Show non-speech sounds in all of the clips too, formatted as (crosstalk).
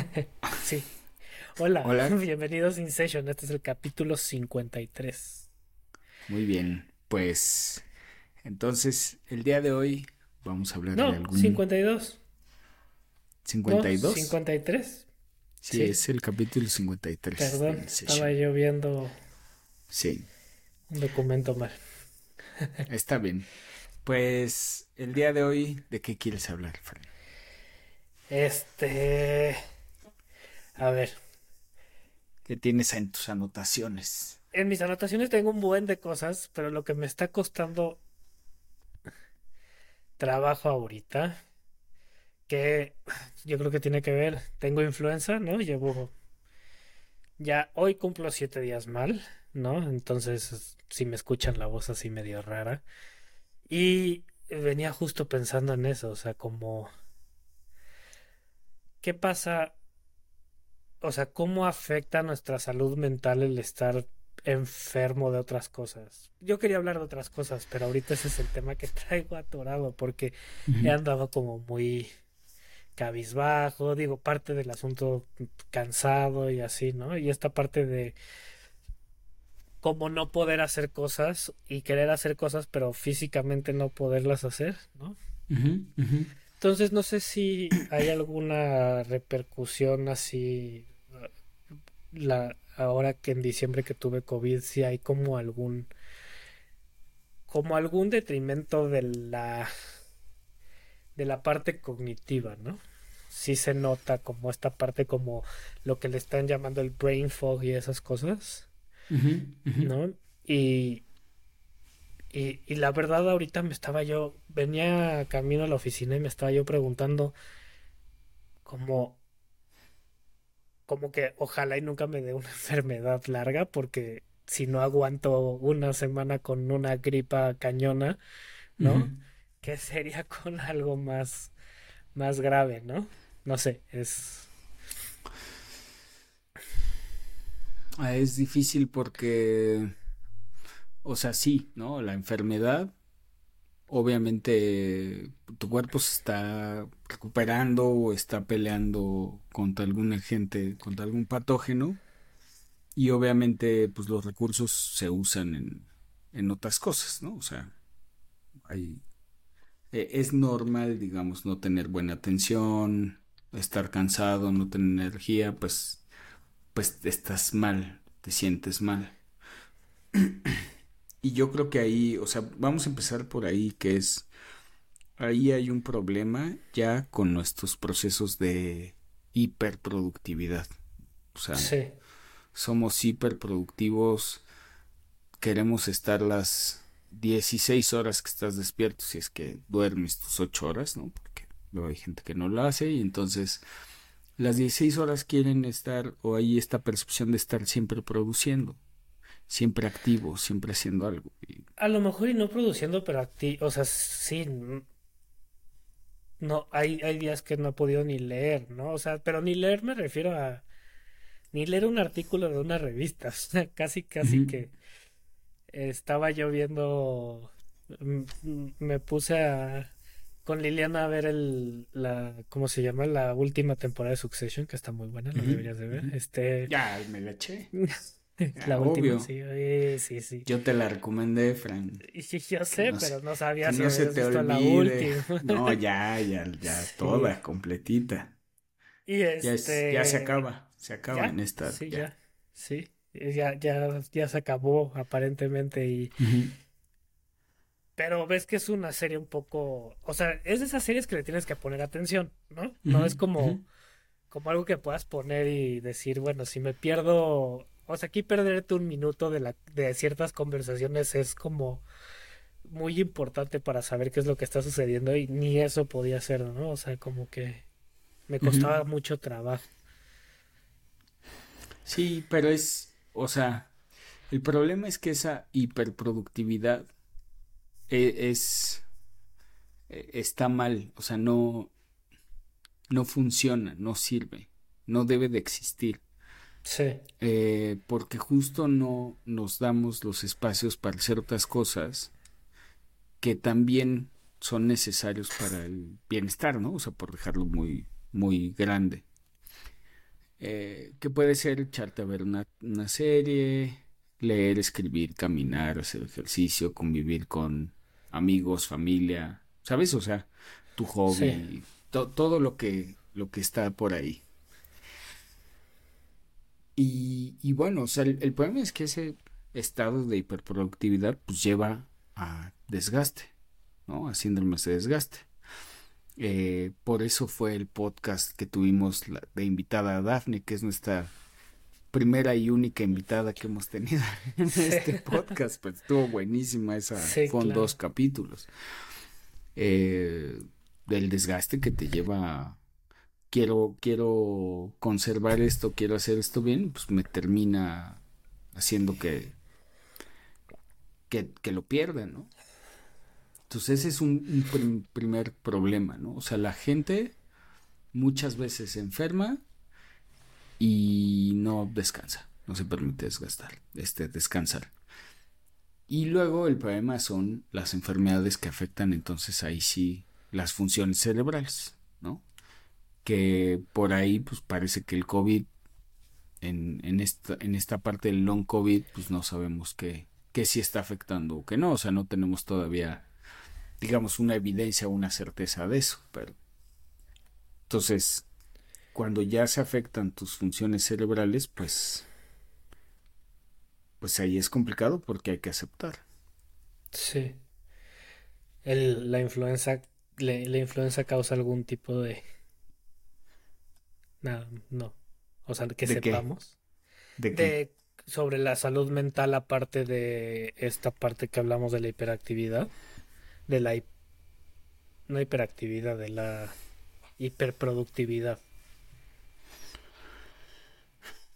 (laughs) sí. Hola, Hola, (laughs) bienvenidos a Session. Este es el capítulo 53. Muy bien, pues entonces el día de hoy vamos a hablar de algún... 52. ¿52? 53. Sí, es el capítulo 53. Perdón, estaba yo viendo sí. un documento mal. (laughs) Está bien. Pues el día de hoy, ¿de qué quieres hablar, Fran? Este... A ver. ¿Qué tienes en tus anotaciones? En mis anotaciones tengo un buen de cosas, pero lo que me está costando trabajo ahorita, que yo creo que tiene que ver, tengo influenza, ¿no? Llevo, ya hoy cumplo siete días mal, ¿no? Entonces, si me escuchan la voz así medio rara. Y venía justo pensando en eso, o sea, como, ¿qué pasa? O sea, ¿cómo afecta nuestra salud mental el estar enfermo de otras cosas. Yo quería hablar de otras cosas, pero ahorita ese es el tema que (laughs) traigo atorado porque he andado como muy cabizbajo, digo, parte del asunto cansado y así, ¿no? Y esta parte de como no poder hacer cosas y querer hacer cosas, pero físicamente no poderlas hacer, ¿no? Entonces no sé si hay alguna repercusión así la ahora que en diciembre que tuve COVID, si hay como algún como algún detrimento de la de la parte cognitiva, ¿no? Sí se nota como esta parte como lo que le están llamando el brain fog y esas cosas, ¿no? Y, y, y la verdad ahorita me estaba yo, venía camino a la oficina y me estaba yo preguntando como como que ojalá y nunca me dé una (laughs) enfermedad larga porque si no aguanto una semana con una gripa cañona, ¿no? ¿Qué sería (laughs) con algo más, más grave, ¿no? No sé, es... Es difícil porque, o sea, sí, ¿no? La enfermedad obviamente tu cuerpo se está recuperando o está peleando contra algún agente, contra algún patógeno y obviamente pues los recursos se usan en, en otras cosas, ¿no? O sea, hay, e, es normal, digamos, no tener buena atención, estar cansado, no tener energía, pues, pues estás mal, te sientes mal. (clears throat) Y yo creo que ahí, o sea, vamos a empezar por ahí, que es, ahí hay un problema ya con nuestros procesos de hiperproductividad. O sea, somos hiperproductivos, queremos estar las 16 horas que estás despierto, si es que duermes tus 8 horas, ¿no? Porque luego hay gente que no lo hace y entonces las 16 horas quieren estar, o hay esta percepción de estar siempre produciendo siempre activo, siempre haciendo algo. A lo mejor y no produciendo, pero activo, o sea, sí. No, hay, hay días que no he podido ni leer, ¿no? O sea, pero ni leer me refiero a ni leer un artículo de una (laughs) revista, o sea, casi, casi que estaba yo viendo, me puse a, con Liliana a ver el, la, ¿cómo se llama? La última temporada de Succession, que está muy buena, lo deberías de ver. Este... Ya, me la eché. (laughs) (laughs) La última, sí, sí, sí. Yo te la recomendé, Fran. Sí, yo sé, pero no sabía si no se te olvide. la última. No, (laughs) ya, ya, ya, toda, completita. Y este... ya, se acaba, se acaba en esta. Sí, ya. sí, ya, ya, ya se acabó aparentemente y... Pero ves que es una serie un poco, o sea, es de esas series que le tienes que poner atención, ¿no? No es como, como algo que puedas poner y decir, bueno, si me pierdo o sea, aquí perderte un minuto de, la, de ciertas conversaciones es como muy importante para saber qué es lo que está sucediendo y ni eso podía ser, ¿no? O sea, como que me costaba mucho trabajo. Sí, pero es, o sea, el problema es que esa hiperproductividad e, es, e, está mal, o sea, no, no funciona, no sirve, no debe de existir. Sí. Eh, porque justo no nos damos los espacios para hacer otras cosas que también son necesarios para el bienestar, ¿no? O sea, por dejarlo muy, muy grande. eh, que puede ser echarte a ver una, una serie, leer, escribir, caminar, hacer ejercicio, convivir con amigos, familia, ¿sabes? O sea, tu hobby, todo lo que, lo que está por ahí. Y, y bueno, o sea, el, problema es que ese estado de hiperproductividad pues lleva a desgaste, ¿no? A síndromes de desgaste. Eh, por eso fue el podcast que tuvimos de invitada a Daphne, que es nuestra primera y única invitada que hemos tenido (laughs) en este podcast. Pues estuvo buenísima esa. fueron dos capítulos. Eh, del desgaste que te lleva quiero quiero conservar esto quiero hacer esto bien pues me termina haciendo que que, que lo pierda no entonces ese es un, primer problema no o sea la gente muchas veces se enferma y no descansa no se permite desgastar este descansar. Y luego el problema son las enfermedades que afectan entonces ahí sí las funciones cerebrales. Que por ahí, pues parece que el COVID, en, en, esta, en esta parte del long COVID, pues no sabemos qué, qué sí está afectando o qué no, o sea, no tenemos todavía, digamos, una evidencia o una certeza de eso, pero... Entonces, cuando ya se afectan tus funciones cerebrales, pues... Pues ahí es complicado porque hay que aceptar. Sí. El, la influenza la influenza causa algún tipo de... Nada, no. O sea, que sepamos. ¿De, sobre la salud mental aparte de esta parte que hablamos de la hiperactividad. De la... No hiperactividad, de la hiperproductividad.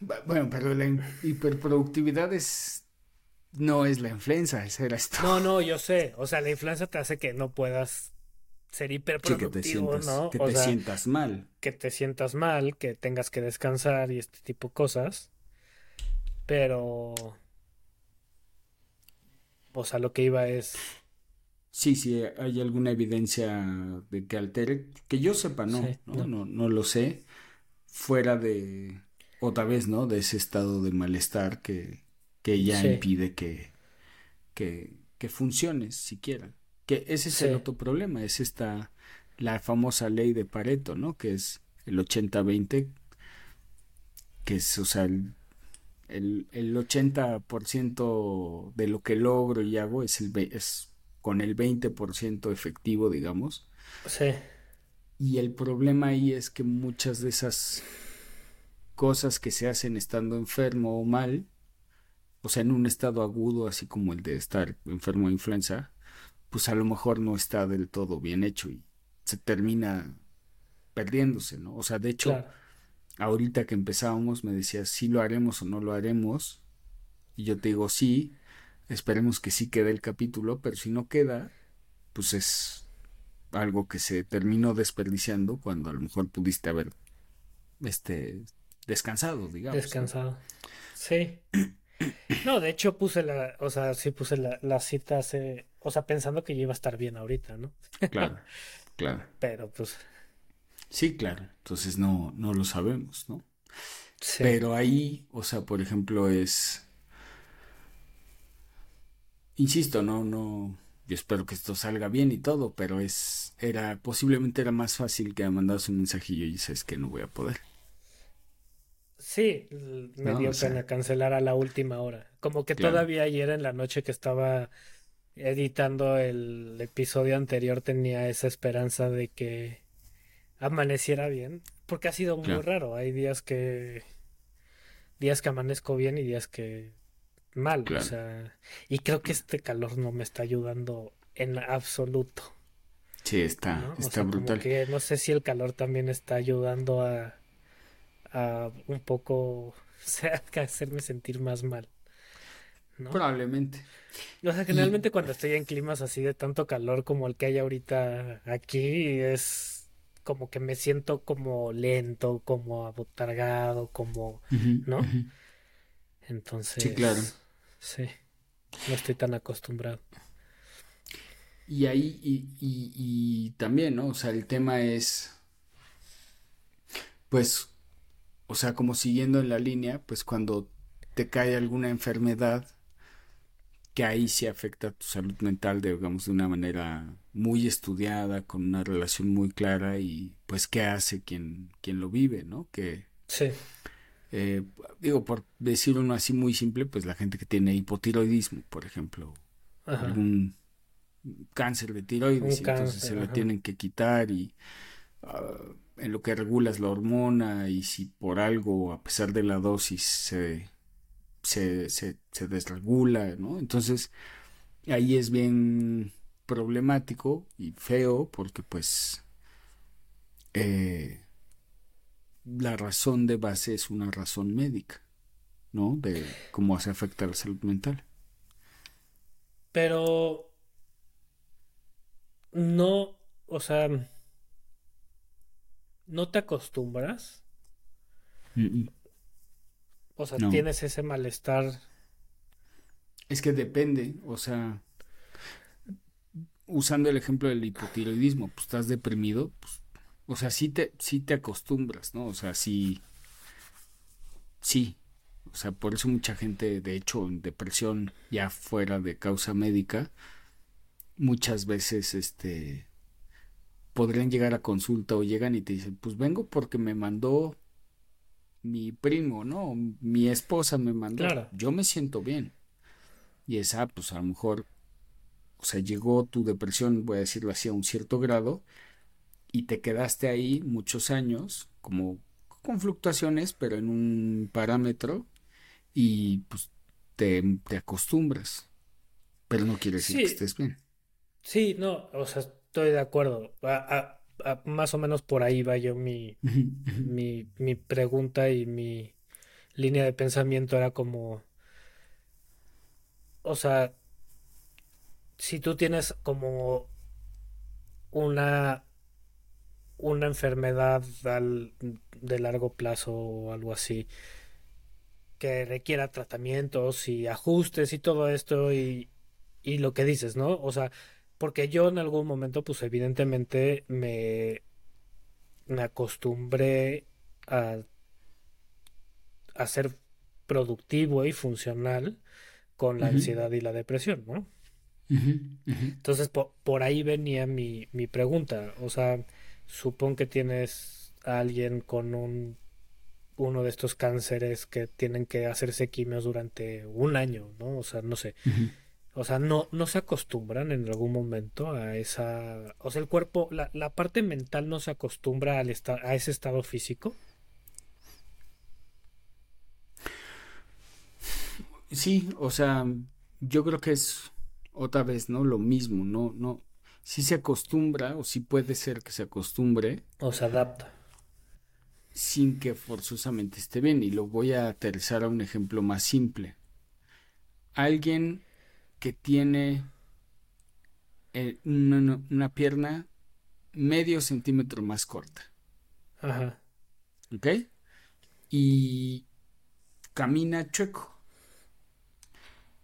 Bueno, pero la hiperproductividad es no es la influenza, esto. No, no, (laughs) yo sé. O sea, la influenza te hace que no puedas ser hiperproductivo, que te sientas, ¿no? Que te sientas mal. Que te sientas mal, que tengas que descansar y este tipo de cosas. Pero. O sea, lo que iba es. Sí, sí, hay alguna evidencia de que altere. Que yo sepa, no, ¿no? No, no, lo sé. Fuera de. Otra vez, ¿no? De ese estado de malestar que, que ya impide que, que, que funcione siquiera. Que ese es el otro problema, es esta, la famosa ley de Pareto, ¿no? Que es el 80-20, que es, o sea, el, el, el 80% de lo que logro y hago es, el, es con el 20% efectivo, digamos. Sí. Y el problema ahí es que muchas de esas cosas que se hacen estando enfermo o mal, o sea, en un estado agudo, así como el de estar enfermo de influenza, pues a lo mejor no está del todo bien hecho y se termina perdiéndose, ¿no? O sea, de hecho, ahorita que empezábamos me decías, si lo haremos o no lo haremos, y yo te digo, sí, esperemos que sí quede el capítulo, pero si no queda, pues es algo que se terminó desperdiciando cuando a lo mejor pudiste haber este descansado, digamos. Descansado. Sí. (clears throat) No, de hecho puse la, o sea, sí puse la, la cita hace, o sea, pensando que yo iba a estar bien ahorita, ¿no? (laughs) Claro, claro. Pero pues. Sí, claro. Entonces no, no lo sabemos, ¿no? Sí. Pero ahí, o sea, por ejemplo, es. Insisto, no, no. Yo espero que esto salga bien y todo, pero es. Era. Posiblemente era más fácil que mandas un mensajillo y sabes que no voy a poder. Sí, me dio pena cancelar a la última hora. Como que todavía ayer en la noche que estaba editando el episodio anterior tenía esa esperanza de que amaneciera bien, porque ha sido muy raro. Hay días que días que amanezco bien y días que mal, o sea, y creo que este calor no me está ayudando en absoluto. Sí, está, está brutal. que no sé si el calor también está ayudando a a un poco (laughs) o sea, hacerme sentir más mal. Probablemente. O sea, generalmente cuando estoy en climas así de tanto calor como el que hay ahorita aquí, es como que me siento como lento, como abotargado, como, ¿no? Entonces. Sí, claro. Sí. No estoy tan acostumbrado. Y ahí, y, y, y también, ¿no? O sea, el tema es. Pues o sea, como siguiendo en la línea, pues cuando te cae alguna enfermedad, que ahí sí afecta tu salud mental, digamos, de una manera muy estudiada, con una relación muy clara y pues qué hace quien, quien lo vive, ¿no? Que, sí. Eh, digo, por decir uno así muy simple, pues la gente que tiene hipotiroidismo, por ejemplo, algún cáncer de tiroides, entonces se lo tienen que quitar y ah, en lo que regulas la hormona y si por algo, a pesar de la dosis, se se, se, desregula, ¿no? Entonces, ahí es bien problemático y feo porque pues eh, la razón de base es una razón médica, ¿no? De cómo se afecta la salud mental. Pero no, o sea, no te acostumbras. O sea, tienes ese malestar. Es que depende, o sea, usando el ejemplo del hipotiroidismo, pues estás deprimido, pues, o sea, sí te, sí te acostumbras, ¿no? O sea, sí, sí, o sea, por eso mucha gente, de hecho, en depresión ya fuera de causa médica, muchas veces, este, podrían llegar a consulta o llegan y te dicen, pues vengo porque me mandó mi primo, ¿no? Mi esposa me mandó. Yo me siento bien. Y esa, pues a lo mejor, o sea, llegó tu depresión, voy a decirlo así, a un cierto grado, y te quedaste ahí muchos años, como con fluctuaciones, pero en un parámetro, y pues te, te acostumbras. Pero no quiere decir que estés bien. Sí, no, o sea, estoy de acuerdo más o menos por ahí va yo mi, mi, mi pregunta y mi línea de pensamiento era como, o sea, si tú tienes como una una enfermedad de largo plazo o algo así que requiera tratamientos y ajustes y todo esto y, y lo que dices, ¿no? O sea, porque yo en algún momento, pues evidentemente me, me acostumbré a, a ser productivo y funcional con la ansiedad y la depresión, ¿no? Entonces, por, ahí venía mi, mi pregunta. O sea, supón que tienes a alguien con un uno de estos cánceres que tienen que hacerse quimios durante un año, ¿no? O sea, no sé. O sea, no, no se acostumbran en algún momento a esa... O sea, el cuerpo, la, la parte mental no se acostumbra al a ese estado físico. Sí, o sea, yo creo que es otra vez, ¿no? Lo mismo, no, no. Si se acostumbra, o si puede ser que se acostumbre. O se adapta. Sin que forzosamente esté bien. Y lo voy a aterrizar a un ejemplo más simple. Alguien que tiene eh, una, pierna medio centímetro más corta. Ajá. ¿Ok? Y camina chueco.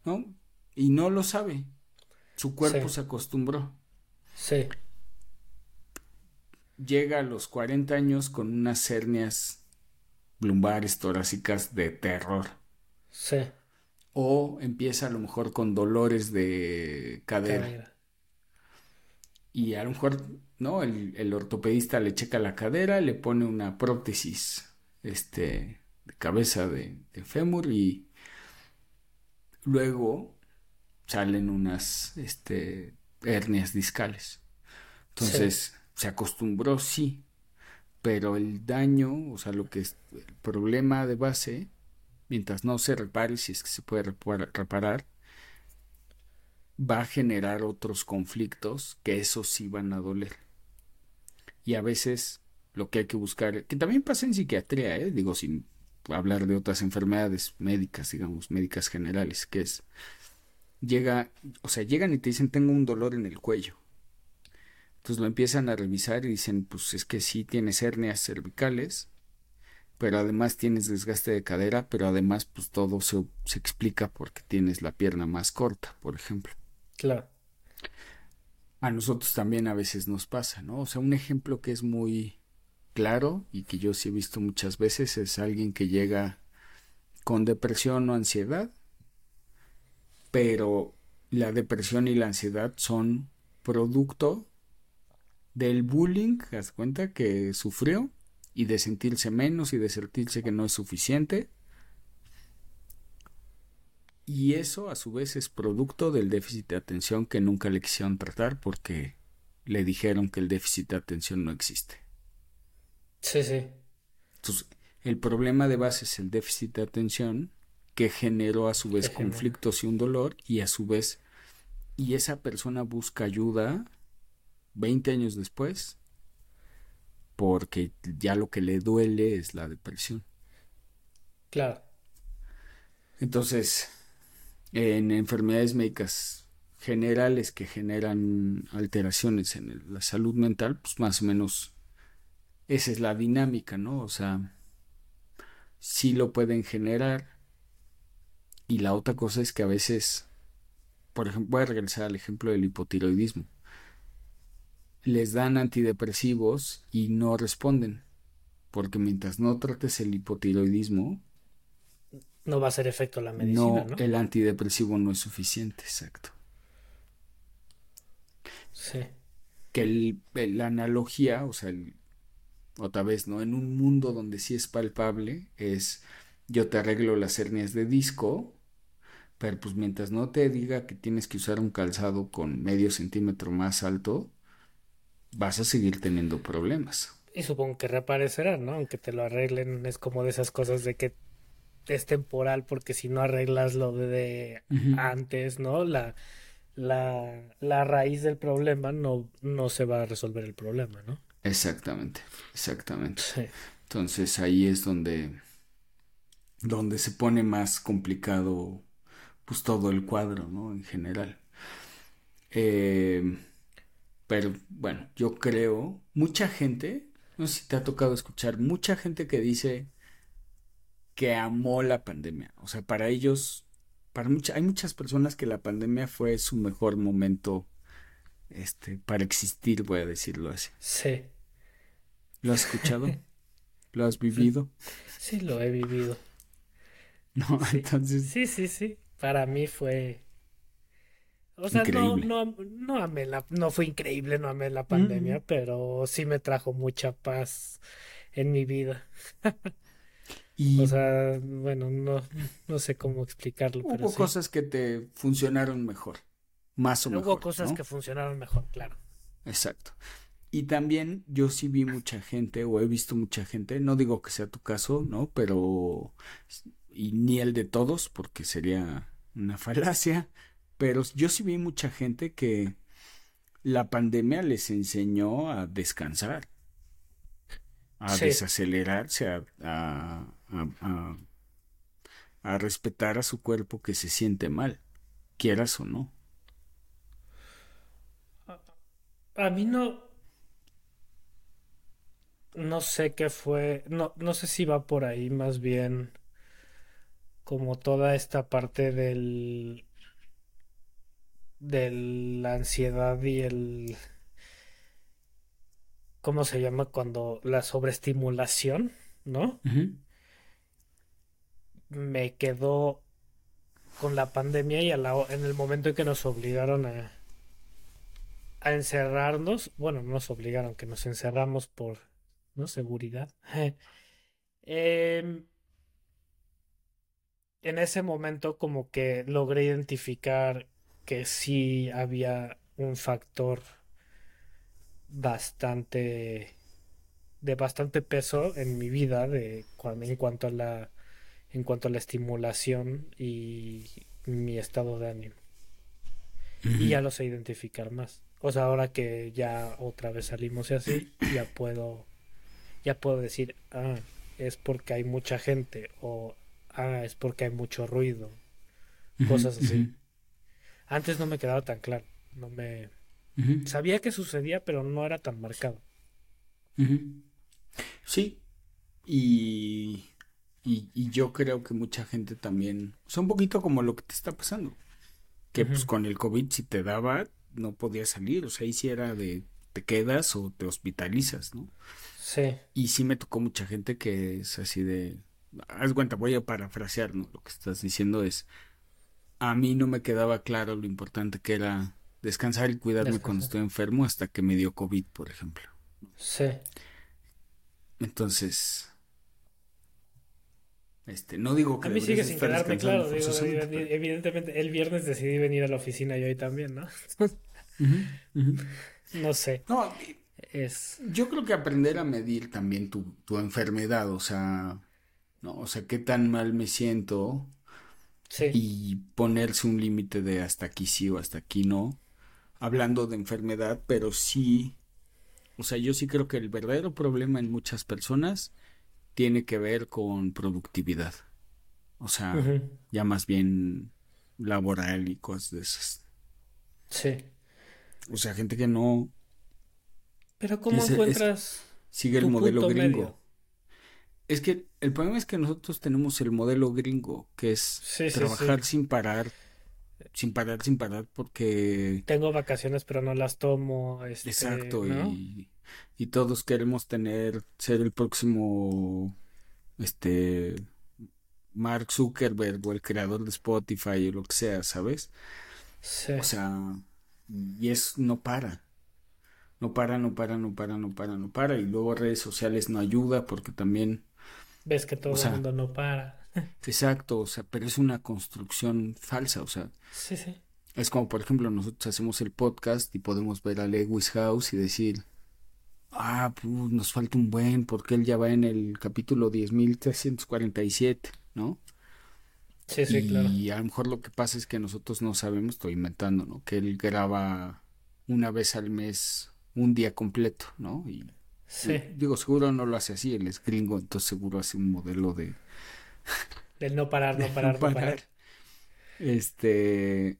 ¿No? Y no lo sabe. Su cuerpo se acostumbró. Sí. Llega a los 40 años con unas hernias lumbares torácicas de terror. Sí o empieza a lo mejor con dolores de cadera. Y a lo mejor, ¿no? El, ortopedista le checa la cadera, le pone una prótesis este, de cabeza de, fémur y luego salen unas este, hernias discales. Entonces, se acostumbró, sí, pero el daño, o sea, lo que es el problema de base mientras no se repare, si es que se puede reparar, va a generar otros conflictos que esos sí van a doler. Y a veces lo que hay que buscar, que también pasa en psiquiatría, ¿eh? digo, sin hablar de otras enfermedades médicas, digamos, médicas generales, que es, llega, o sea, llegan y te dicen, tengo un dolor en el cuello. Entonces lo empiezan a revisar y dicen, pues es que sí tienes hernias cervicales, pero además tienes desgaste de cadera, pero además pues todo se, se explica porque tienes la pierna más corta, por ejemplo. Claro. A nosotros también a veces nos pasa, ¿no? O sea, un ejemplo que es muy claro y que yo sí he visto muchas veces es alguien que llega con depresión o ansiedad, pero la depresión y la ansiedad son producto del bullying, haz cuenta, que sufrió y de sentirse menos y de sentirse que no es suficiente. Y eso a su vez es producto del déficit de atención que nunca le quisieron tratar porque le dijeron que el déficit de atención no existe. Sí, sí. Entonces, el problema de base es el déficit de atención que generó a su vez conflictos y un dolor y a su vez y esa persona busca ayuda 20 años después porque ya lo que le duele es la depresión. Claro. Entonces, en enfermedades médicas generales que generan alteraciones en la salud mental, pues más o menos esa es la dinámica, ¿no? O sea, sí lo pueden generar. Y la otra cosa es que a veces, por ejemplo, voy a regresar al ejemplo del hipotiroidismo. Les dan antidepresivos y no responden. Porque mientras no trates el hipotiroidismo, no va a hacer efecto la medicina. No, el antidepresivo no es suficiente, exacto. Sí. Que la analogía, o sea, el, otra vez, ¿no? En un mundo donde sí es palpable, es yo te arreglo las hernias de disco, pero pues mientras no te diga que tienes que usar un calzado con medio centímetro más alto, vas a seguir teniendo problemas. Y supongo que reaparecerá, ¿no? Aunque te lo arreglen, es como de esas cosas de que es temporal, porque si no arreglas lo de antes, ¿no? La, la, la raíz del problema no, no se va a resolver el problema, ¿no? Exactamente, exactamente. Entonces ahí es donde, donde se pone más complicado pues todo el cuadro, ¿no? En general. Eh, pero bueno, yo creo, mucha gente, no sé si te ha tocado escuchar, mucha gente que dice que amó la pandemia. O sea, para ellos, para mucha, hay muchas personas que la pandemia fue su mejor momento este, para existir, voy a decirlo así. Sí. ¿Lo has escuchado? (laughs) ¿Lo has vivido? Sí, lo he vivido. (laughs) No, entonces. Sí, sí, sí. Para mí fue. O sea, no, no, no amé la, no fue increíble, no amé la pandemia, pero sí me trajo mucha paz en mi vida. y... (laughs) O sea, bueno, no, no sé cómo explicarlo. Hubo cosas que te funcionaron mejor, más o menos. Hubo cosas que funcionaron mejor, claro. Exacto. Y también yo sí vi mucha gente, o he visto mucha gente, no digo que sea tu caso, ¿no? Pero, y ni el de todos, porque sería una falacia, pero yo sí vi mucha gente que la pandemia les enseñó a descansar, a desacelerarse, a, a, a, a respetar a su cuerpo que se siente mal, quieras o no. A mí no, no sé qué fue, no, no sé si va por ahí más bien como toda esta parte del de la ansiedad y el ¿cómo se llama cuando la sobreestimulación, ¿no? Me quedó con la pandemia y a la, en el momento en que nos obligaron a, a encerrarnos, bueno, no nos obligaron, que nos encerramos por ¿no? Seguridad. (laughs) Em, en ese momento como que logré identificar que sí había un factor bastante de bastante peso en mi vida de en cuanto a la en cuanto a la estimulación y mi estado de ánimo. Y ya lo sé identificar más. O sea ahora que ya otra vez salimos y así ya puedo ya puedo decir, ah, es porque hay mucha gente o ah, es porque hay mucho ruido, cosas así. Antes no me quedaba tan claro, no me sabía que sucedía, pero no era tan marcado. Sí, y, y, yo creo que mucha gente también, o sea, un poquito como lo que te está pasando, que pues con el COVID si te daba no podías salir, o sea, ahí sí era de te quedas o te hospitalizas, ¿no? Sí. Y sí me tocó mucha gente que es así de, haz cuenta, voy a parafrasear, ¿no? Lo que estás diciendo es, a mí no me quedaba claro lo importante que era descansar y cuidarme cuando estoy enfermo hasta que me dio COVID, por ejemplo. Sí. Entonces, este, no digo que a mí sigue sin quedarme claro. evidentemente, el viernes decidí venir a la oficina y hoy también, ¿no? (laughs) No sé. No, es... Yo creo que aprender a medir también tu, tu enfermedad, o sea, ¿no? O sea, qué tan mal me siento. Sí. Y ponerse un límite de hasta aquí sí o hasta aquí no. Hablando de enfermedad, pero sí. O sea, yo sí creo que el verdadero problema en muchas personas tiene que ver con productividad. O sea, ya más bien laboral y cosas de esas. Sí. O sea, gente que no. Pero ¿cómo encuentras. sigue el modelo gringo. Es que el problema es que nosotros tenemos el modelo gringo, que es trabajar sin parar, sin parar, sin parar, porque... Tengo vacaciones, pero no las tomo. Este, Exacto, y, todos queremos tener, ser el próximo, este, Mark Zuckerberg o el creador de Spotify o lo que sea, ¿sabes? Sí. O sea, y es no para. No para, no para, no para, no para, no para. Y luego redes sociales no ayuda porque también... Ves que todo el mundo no para. (laughs) exacto, o sea, pero es una construcción falsa, o sea. Sí, sí. Es como, por ejemplo, nosotros hacemos el podcast y podemos ver a Lewis House y decir, ah, pues nos falta un buen, porque él ya va en el capítulo 10.347, ¿no? Sí, sí, claro. Y a lo mejor lo que pasa es que nosotros no sabemos, estoy inventando, ¿no? Que él graba una vez al mes un día completo, ¿no? Y, sí. digo, seguro no lo hace así, él es gringo, entonces seguro hace un modelo de... (laughs) Del no parar, no (laughs) parar, no parar. Este,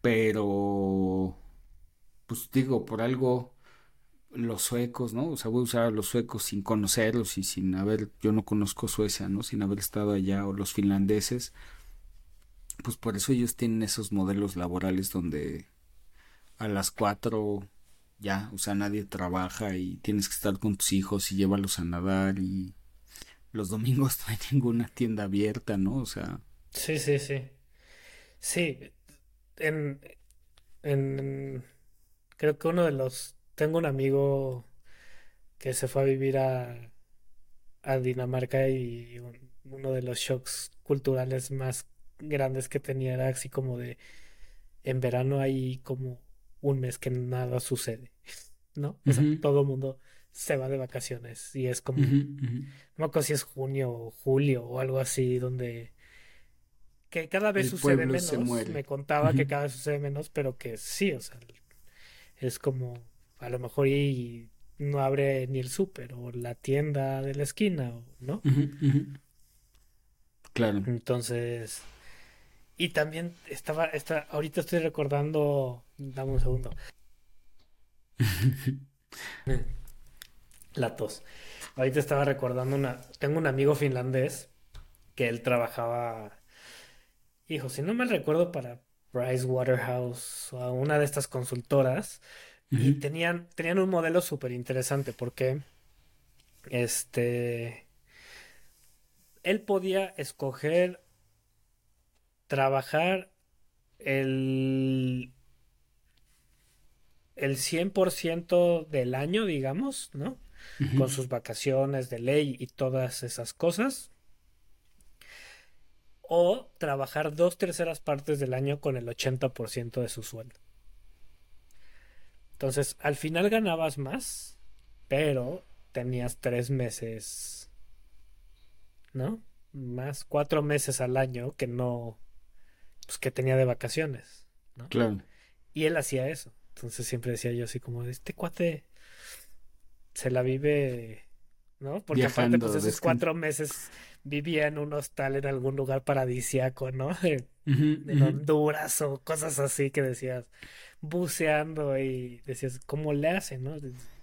pero, pues digo, por algo los suecos, ¿no? O sea, voy a usar a los suecos sin conocerlos y sin haber, yo no conozco Suecia, ¿no? Sin haber estado allá, o los finlandeses, pues por eso ellos tienen esos modelos laborales donde a las cuatro ya, o sea, nadie trabaja y tienes que estar con tus hijos y llévalos a nadar y los domingos no hay (laughs) ninguna tienda abierta, ¿no? O sea. Sí, sí, sí. Sí, en, en creo que uno de los tengo un amigo que se fue a vivir a, a Dinamarca y uno de los shocks culturales más grandes que tenía era así como de en verano hay como un mes que nada sucede, ¿no? O sea, todo el mundo se va de vacaciones y es como, no me acuerdo si es junio o julio o algo así, donde que cada vez sucede menos. Me contaba que cada vez sucede menos, pero que sí, o sea, es como a lo mejor y no abre ni el súper o la tienda de la esquina, ¿no? Claro. Entonces, y también estaba, está, ahorita estoy recordando, dame un segundo. (laughs) la tos. Ahorita estaba recordando una, tengo un amigo finlandés que él trabajaba, hijo, si no me recuerdo para Price Waterhouse o una de estas consultoras y tenían, tenían un modelo súper interesante porque este, él podía escoger trabajar el, el 100% del año, digamos, ¿no? Con sus vacaciones de ley y todas esas cosas. O trabajar dos terceras partes del año con el 80% de su sueldo. Entonces, al final ganabas más, pero tenías tres meses, ¿no? Más cuatro meses al año que no, pues que tenía de vacaciones, ¿no? Claro. Y él hacía eso. Entonces siempre decía yo así como, este cuate se la vive, ¿no? Porque aparte, pues esos cuatro meses vivía en un hostal en algún lugar paradisiaco, ¿no? (laughs) en Honduras o cosas así que decías, buceando y decías, ¿cómo le hace, no?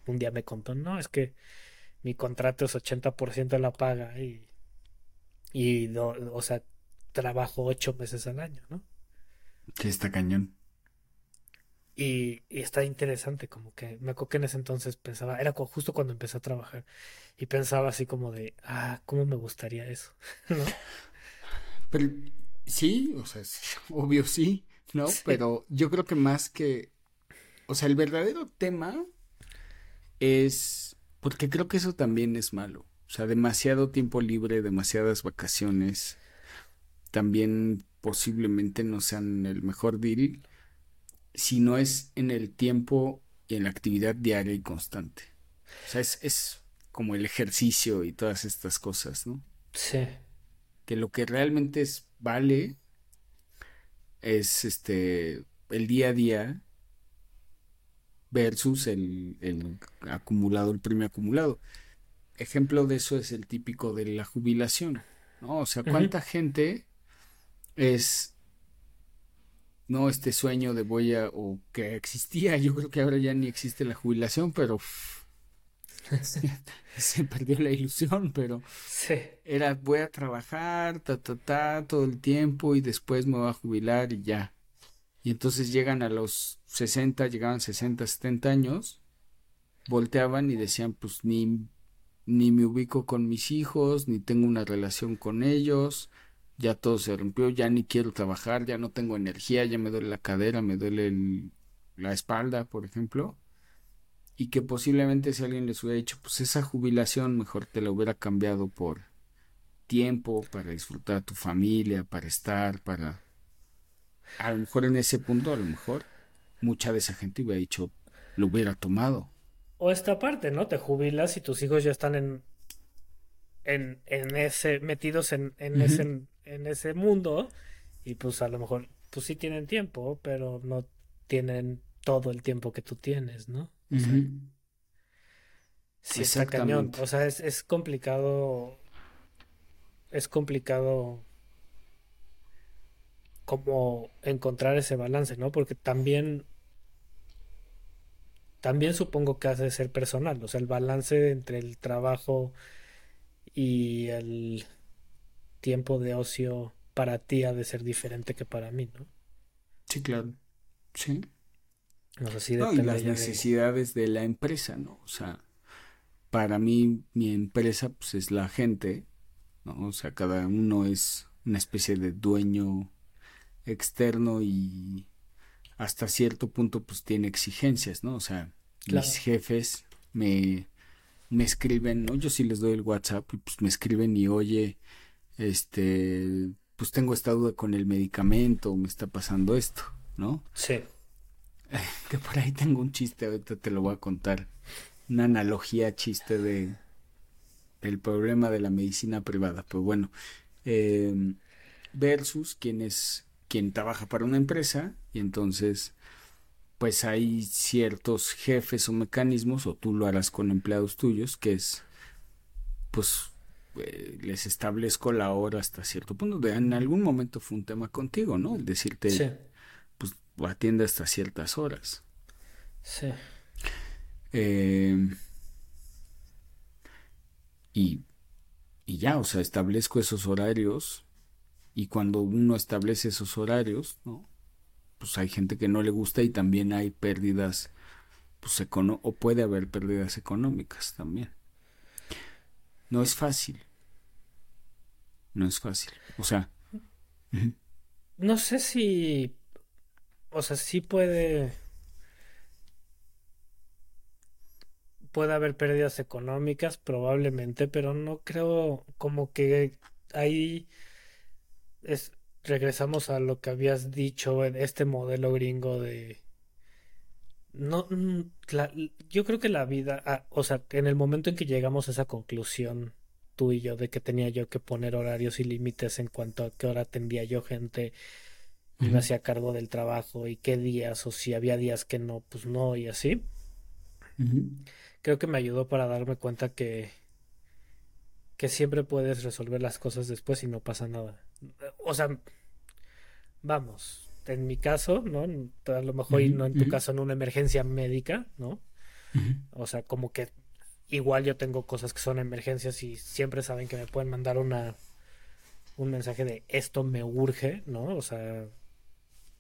Un día me contó, no, es que mi contrato es 80% de la paga y, y o sea, trabajo ocho meses al año, ¿no? Sí, está cañón. Y, está interesante, como que me acuerdo que en ese entonces pensaba, era justo cuando empecé a trabajar, y pensaba así como de, ah, ¿cómo me gustaría eso? (laughs) ¿No? Pero sí, o sea, (laughs) obvio sí, ¿no? Pero yo creo que más que, o sea, el verdadero tema es, porque creo que eso también es malo, o sea, demasiado tiempo libre, demasiadas vacaciones, también posiblemente no sean el mejor deal si no es en el tiempo y en la actividad diaria y constante. O sea, es, como el ejercicio y todas estas cosas, ¿no? Sí. Que lo que realmente es, vale es este el día a día versus el, el acumulado, el premio acumulado. Ejemplo de eso es el típico de la jubilación, ¿no? O sea, ¿cuánta gente es no este sueño de voy a, o que existía, (laughs) yo creo que ahora ya ni existe la jubilación, pero (laughs) (laughs) se perdió la ilusión, pero sí. era voy a trabajar, ta, ta, ta, todo el tiempo y después me voy a jubilar y ya. Y entonces llegan a los 60, llegaban 60, 70 años, volteaban y decían, pues ni, ni me ubico con mis hijos, ni tengo una relación con ellos, ya todo se rompió, ya ni quiero trabajar, ya no tengo energía, ya me duele la cadera, me duele la espalda, por ejemplo. Y que posiblemente si alguien les hubiera dicho, pues esa jubilación mejor te la hubiera cambiado por tiempo para disfrutar a tu familia, para estar, para... A lo mejor en ese punto, a lo mejor mucha de esa gente hubiera dicho, lo hubiera tomado. O esta parte, ¿no? Te jubilas y tus hijos ya están en, en, en ese, metidos en, en ese en ese mundo y pues a lo mejor pues sí tienen tiempo, pero no tienen todo el tiempo que tú tienes, ¿no? sí, está cañón. O sea, es, es complicado. Es complicado como encontrar ese balance, ¿no? Porque también. También supongo que hace de ser personal. O sea, el balance entre el trabajo y el tiempo de ocio para ti ha de ser diferente que para mí, ¿no? Sí, claro. Sí. no, y las necesidades de... la empresa, ¿no? O sea, para mí mi empresa pues es la gente, ¿no? O sea, cada uno es una especie de dueño externo y hasta cierto punto pues tiene exigencias, ¿no? O sea, mis jefes me, me escriben, ¿no? Yo sí les doy el WhatsApp y pues me escriben y oye, este, pues tengo esta duda con el medicamento, me está pasando esto, ¿no? Sí. (laughs) Que por ahí tengo un chiste, ahorita te lo voy a contar. Una analogía chiste de el problema de la medicina privada. Pero bueno, em, versus quien es quien trabaja para una empresa y entonces pues hay ciertos jefes o mecanismos o tú lo harás con empleados tuyos que es pues eh, les establezco la hora hasta cierto punto. De, en algún momento fue un tema contigo, ¿no? El decirte, pues atiende hasta ciertas horas. Sí. Em, y, y ya, o sea, establezco esos horarios y cuando uno establece esos horarios, ¿no? Pues hay gente que no le gusta y también hay pérdidas, pues o puede haber pérdidas económicas también. No es fácil. No es fácil. O sea. No sé si. O sea, sí puede. Puede haber pérdidas económicas, probablemente, pero no creo como que ahí es, regresamos a lo que habías dicho en este modelo gringo de no yo creo que la vida ah, o sea en el momento en que llegamos a esa conclusión tú y yo de que tenía yo que poner horarios y límites en cuanto a qué hora atendía yo gente y me hacía cargo del trabajo y qué días o si había días que no, pues no y así. Creo que me ayudó para darme cuenta que que siempre puedes resolver las cosas después y no pasa nada. O sea, vamos, en mi caso, ¿no? A lo mejor y no en tu caso en una emergencia médica, ¿no? O sea, como que igual yo tengo cosas que son emergencias y siempre saben que me pueden mandar una un mensaje de esto me urge, ¿no? O sea,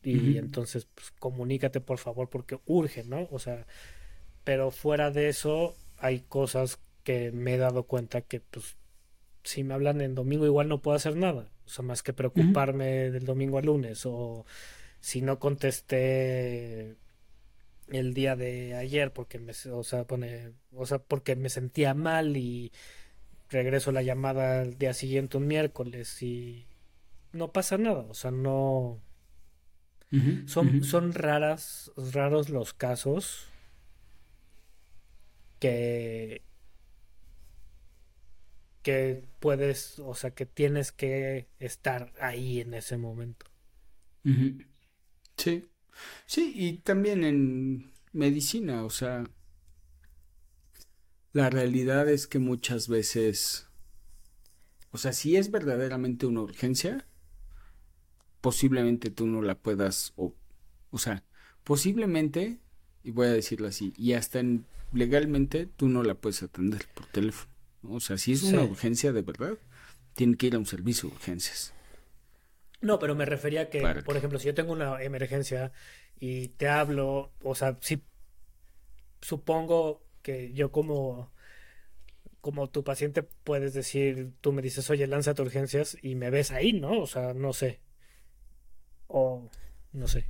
y entonces pues, comunícate por favor porque urge, ¿no? O sea, pero fuera de eso hay cosas que me he dado cuenta que pues si me hablan en domingo igual no puedo hacer nada, o sea, más que preocuparme del domingo al lunes o si no contesté el día de ayer porque me, o sea, pone, o sea, porque me sentía mal y regreso la llamada al día siguiente un miércoles y no pasa nada, o sea, no son, son raras, raros los casos que que puedes, o sea, que tienes que estar ahí en ese momento. Sí, sí, y también en medicina, o sea, la realidad es que muchas veces, o sea, si es verdaderamente una urgencia, posiblemente tú no la puedas, o, o sea, posiblemente, y voy a decirlo así, y hasta en, legalmente tú no la puedes atender por teléfono. O sea, si es una urgencia de verdad, tiene que ir a un servicio de urgencias. No, pero me refería a que, por ejemplo, si yo tengo una emergencia y te hablo, o sea, si supongo que yo como como tu paciente puedes decir, tú me dices, oye, lánzate urgencias y me ves ahí, ¿no? O sea, no sé. O no sé.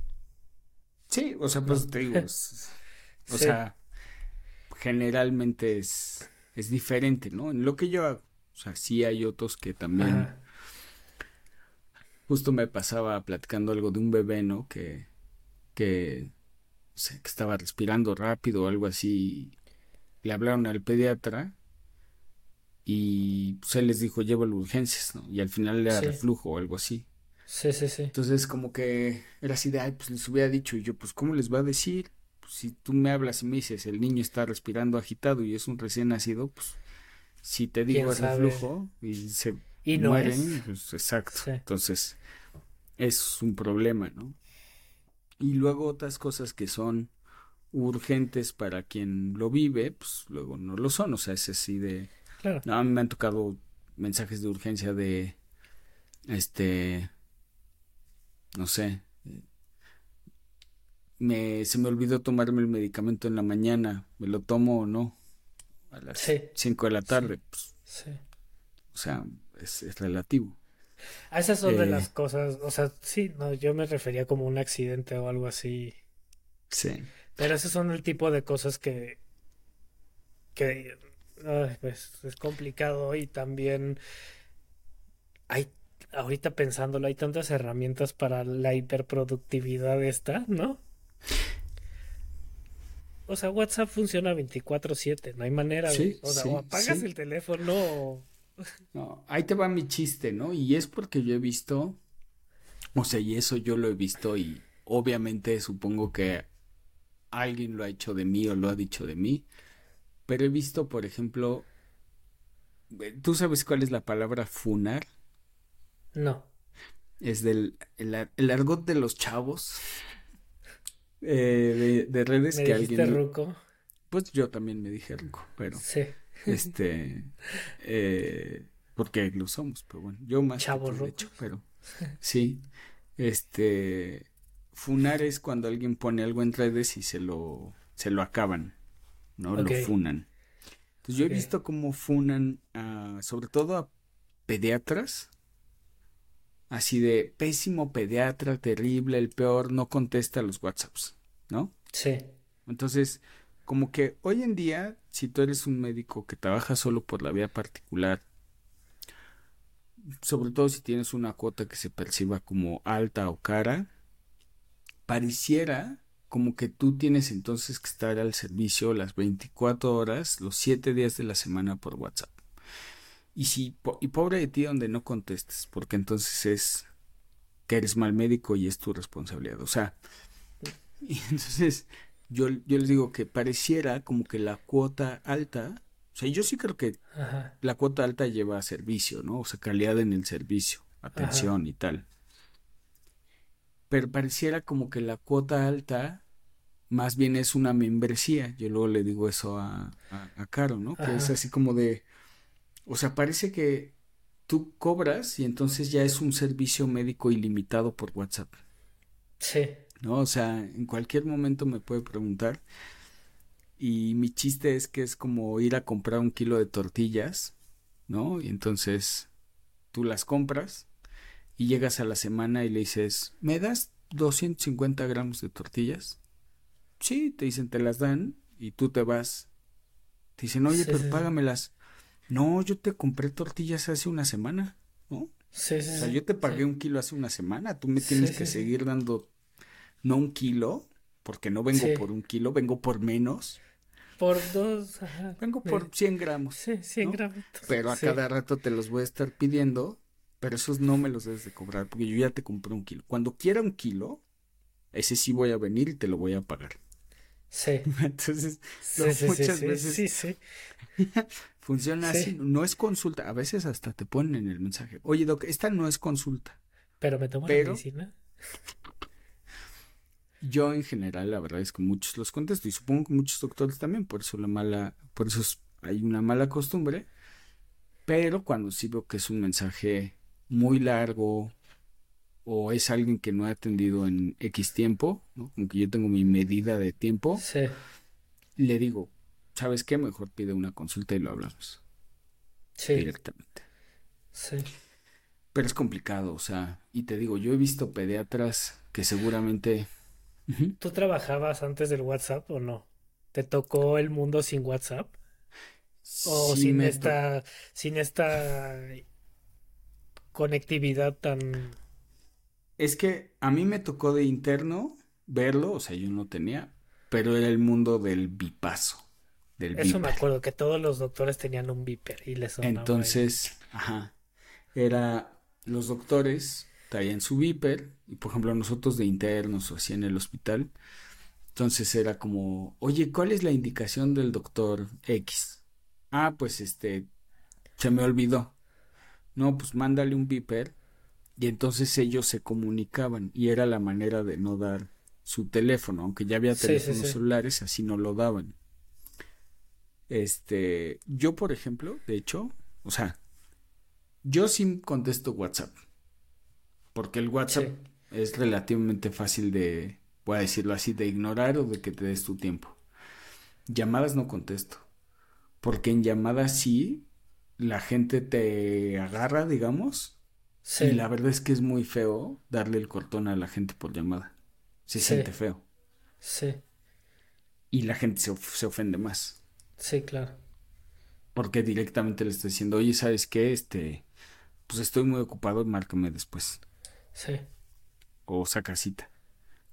Sí, o sea, pues te digo, (laughs) o sea, generalmente es, es diferente, ¿no? En lo que yo hago, o sea, sí hay otros que también Justo me pasaba platicando algo de un bebé, ¿no? Que, que, que estaba respirando rápido o algo así. Le hablaron al pediatra y pues él les dijo, llévalo a urgencias, ¿no? Y al final le da reflujo o algo así. Sí, sí, sí. Entonces como que era así de, ay, pues les hubiera dicho y yo, pues ¿cómo les va a decir? Pues si tú me hablas y me dices, el niño está respirando agitado y es un recién nacido, pues si te digo reflujo y se y no mueren, pues exacto. Entonces, es un problema, ¿no? Y luego otras cosas que son urgentes para quien lo vive, pues luego no lo son, o sea, es así de... Claro. No, a mí me han tocado mensajes de urgencia de, este, no sé, me, se me olvidó tomarme el medicamento en la mañana, ¿me lo tomo o no? A las 5 de la tarde, pues, sí. o sea, es, es relativo. A esas son de las eh. cosas, o sea, sí, no, yo me refería como un accidente o algo así. Sí. Pero esos son el tipo de cosas que, que pues es complicado y también hay, ahorita pensándolo, hay tantas herramientas para la hiperproductividad esta, ¿no? O sea, WhatsApp funciona 24/7, no hay manera de... O sea, o apagas el teléfono o no, ahí te va mi chiste, ¿no? Y es porque yo he visto, o sea, y eso yo lo he visto y obviamente supongo que alguien lo ha hecho de mí o lo ha dicho de mí, pero he visto, por ejemplo, ¿tú sabes cuál es la palabra funar? No. Es del el, argot de los chavos eh, de, redes que alguien. Ruco? Pues yo también me dije ruco, pero. Sí. Este, eh, porque lo somos, pero bueno, yo más Chavo de hecho, pero sí, este, funar es cuando alguien pone algo en redes y se lo, se lo acaban, ¿no? Lo funan. Entonces yo he visto cómo funan sobre todo a pediatras, así de pésimo pediatra, terrible, el peor, no contesta los WhatsApps, ¿no? Sí. Entonces, como que hoy en día, si tú eres un médico que trabaja solo por la vía particular, sobre todo si tienes una cuota que se perciba como alta o cara, pareciera como que tú tienes entonces que estar al servicio las 24 horas, los 7 días de la semana por WhatsApp. Y si y pobre de ti donde no contestes, porque entonces es que eres mal médico y es tu responsabilidad. O sea, (laughs) y entonces yo, yo les digo que pareciera como que la cuota alta, o sea, yo sí creo que la cuota alta lleva servicio, ¿no? O sea, calidad en el servicio, atención y tal. Pero pareciera como que la cuota alta más bien es una membresía. Yo luego le digo eso a, a, Caro, ¿no? Que es así como de, o sea, parece que tú cobras y entonces ya es un servicio médico ilimitado por WhatsApp. Sí. ¿No? O sea, en cualquier momento me puede preguntar. Y mi chiste es que es como ir a comprar un kilo de tortillas, ¿no? Y entonces tú las compras y llegas a la semana y le dices, ¿me das 250 gramos de tortillas? Sí, te dicen, te las dan y tú te vas. Te dicen, oye, pero págamelas. No, yo te compré tortillas hace una semana, ¿no? Sí, sí, o sea, yo te pagué un kilo hace una semana, tú me tienes que seguir dando, no un kilo, porque no vengo por un kilo, vengo por menos. Por dos, Vengo por 100 gramos. Sí, 100 gramos. Pero a cada rato te los voy a estar pidiendo, pero esos no me los debes de cobrar, porque yo ya te compré un kilo. Cuando quiera un kilo, ese sí voy a venir y te lo voy a pagar. Sí. (laughs) Entonces, sí, sí, muchas veces sí, sí. (laughs) funciona así. No es consulta. A veces hasta te ponen en el mensaje. Oye, Doc, esta no es consulta. Pero me tomo la medicina. Yo en general, la verdad es que muchos los contesto y supongo que muchos doctores también, por eso la mala, por eso hay una mala costumbre. Pero cuando sí veo que es un mensaje muy largo, o es alguien que no ha atendido en X tiempo, ¿no? Como que yo tengo mi medida de tiempo, sí. le digo, ¿sabes qué? Mejor pide una consulta y lo hablamos. Sí. Directamente. Sí. Pero es complicado, o sea, y te digo, yo he visto pediatras que seguramente... ¿Tú trabajabas antes del WhatsApp o no? ¿Te tocó el mundo sin WhatsApp? ¿O sin esta, sin esta conectividad tan es que a mí me tocó de interno verlo, o sea, yo no tenía, pero era el mundo del bipaso. Del Eso me acuerdo, que todos los doctores tenían un viper y les sonaba Entonces, ajá, era, los doctores traían su viper, y por ejemplo nosotros de internos o así en el hospital, entonces era como, oye, ¿cuál es la indicación del doctor X? Ah, pues este, se me olvidó. No, pues mándale un viper y entonces ellos se comunicaban y era la manera de no dar su teléfono, aunque ya había teléfonos celulares, así no lo daban. Este, yo por ejemplo, de hecho, o sea, yo sí contesto WhatsApp, porque el WhatsApp es relativamente fácil de, voy a decirlo así, de ignorar o de que te des tu tiempo. Llamadas no contesto, porque en llamadas sí, la gente te agarra, digamos, y la verdad es que es muy feo darle el cortón a la gente por llamada. Se siente feo. Sí. Y la gente se, se, ofende más. Sí, claro. Porque directamente le está diciendo, oye, ¿sabes qué? Este, pues estoy muy ocupado, márcame después. Sí. O saca cita.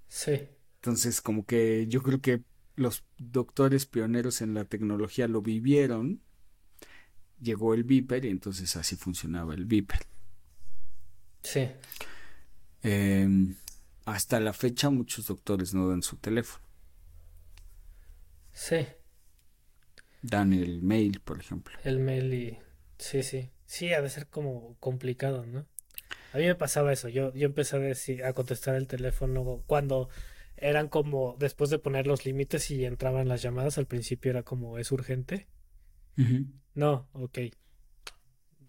Sí. Entonces, como que yo creo que los doctores pioneros en la tecnología lo vivieron. Llegó el Viper y entonces así funcionaba el Viper. Sí. Em, hasta la fecha muchos doctores no dan su teléfono. Sí. Dan el mail, por ejemplo. El mail y... Sí, sí. Sí, ha de ser como complicado, ¿no? A mí me pasaba eso. Yo, yo empecé a, decir, a contestar el teléfono cuando eran como, después de poner los límites y entraban las llamadas, al principio era como, ¿es urgente? No, ok.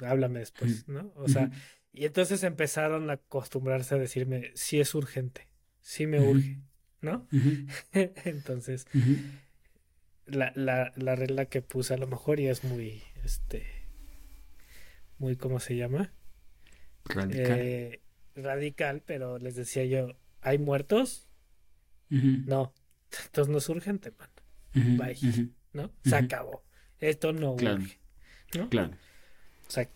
Háblame después, ¿no? O sea, y entonces empezaron a acostumbrarse a decirme, sí es urgente, sí me urge, ¿no? (laughs) entonces, la, la, la, regla que puse a lo mejor y es muy, este, muy, ¿cómo se llama? Radical. Eh, radical, pero les decía yo, ¿hay muertos? No, (laughs) entonces no es urgente, man. Bye, ¿no? Se acabó. Esto no urge, ¿no? Claro. O sea,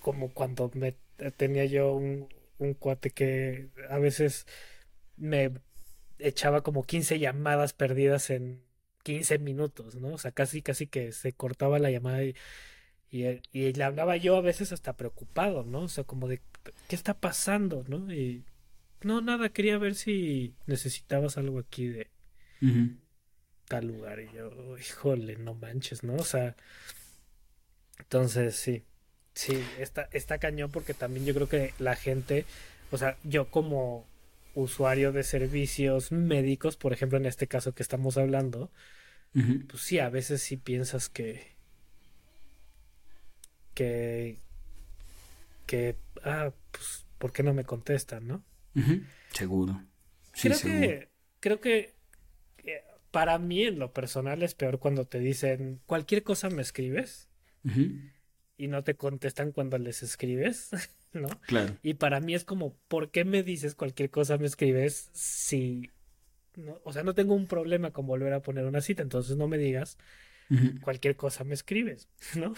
como cuando me tenía yo un, un cuate que a veces me echaba como 15 llamadas perdidas en 15 minutos, ¿no? O sea, casi, casi que se cortaba la llamada y, y, le hablaba yo a veces hasta preocupado, ¿no? O sea, como de, ¿qué está pasando, no? Y no, nada, quería ver si necesitabas algo aquí de tal lugar. Y yo, híjole, no manches, ¿no? O sea, entonces sí. Sí, está, está cañón porque también yo creo que la gente, o sea, yo como usuario de servicios médicos, por ejemplo, en este caso que estamos hablando, pues sí, a veces sí piensas que, que, que, ah, pues, ¿por qué no me contestan, no? Seguro. creo que, creo que eh, para mí en lo personal es peor cuando te dicen cualquier cosa me escribes y no te contestan cuando les escribes, (laughs) ¿no? Claro. Y para mí es como, ¿por qué me dices cualquier cosa me escribes si... No? O sea, no tengo un problema con volver a poner una cita, entonces no me digas cualquier cosa me escribes, (laughs) ¿no?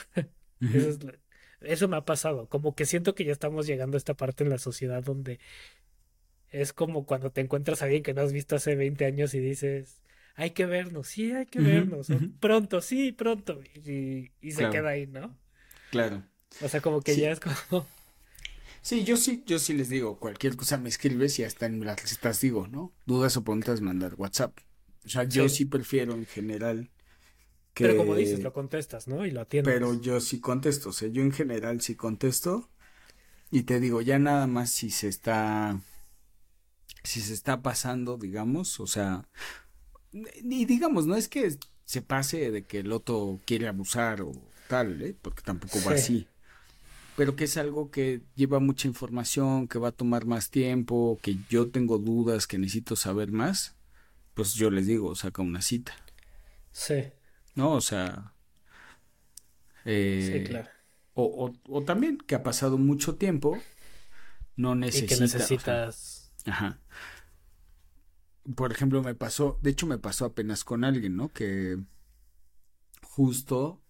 Eso, me ha pasado, como que siento que ya estamos llegando a esta parte en la sociedad donde es como cuando te encuentras a alguien que no has visto hace 20 años y dices, hay que vernos, sí, hay que vernos, pronto, sí, pronto, y, se queda ahí, ¿no? Claro. O sea, como que ya es como... (laughs) Sí, yo sí, yo sí les digo, cualquier cosa me escribes y hasta en las recetas digo, ¿no? Dudas o preguntas, mandar WhatsApp. O sea, yo sí prefiero en general pero como dices, lo contestas, ¿no? Y lo atiendes. Pero yo sí contesto, o sea, yo en general sí contesto. Y te digo, ya nada más si se está. Si se está pasando, digamos, o sea. Y digamos, no es que se pase de que el otro quiere abusar o tal, ¿eh? Porque tampoco va así. Pero que es algo que lleva mucha información, que va a tomar más tiempo, que yo tengo dudas, que necesito saber más, pues yo les digo, saca una cita. Sí. ¿No? O sea... Eh, sí, claro. O, o, también que ha pasado mucho tiempo, no necesitas... que necesitas... ajá. Por ejemplo, me pasó, de hecho me pasó apenas con alguien, ¿no? Que justo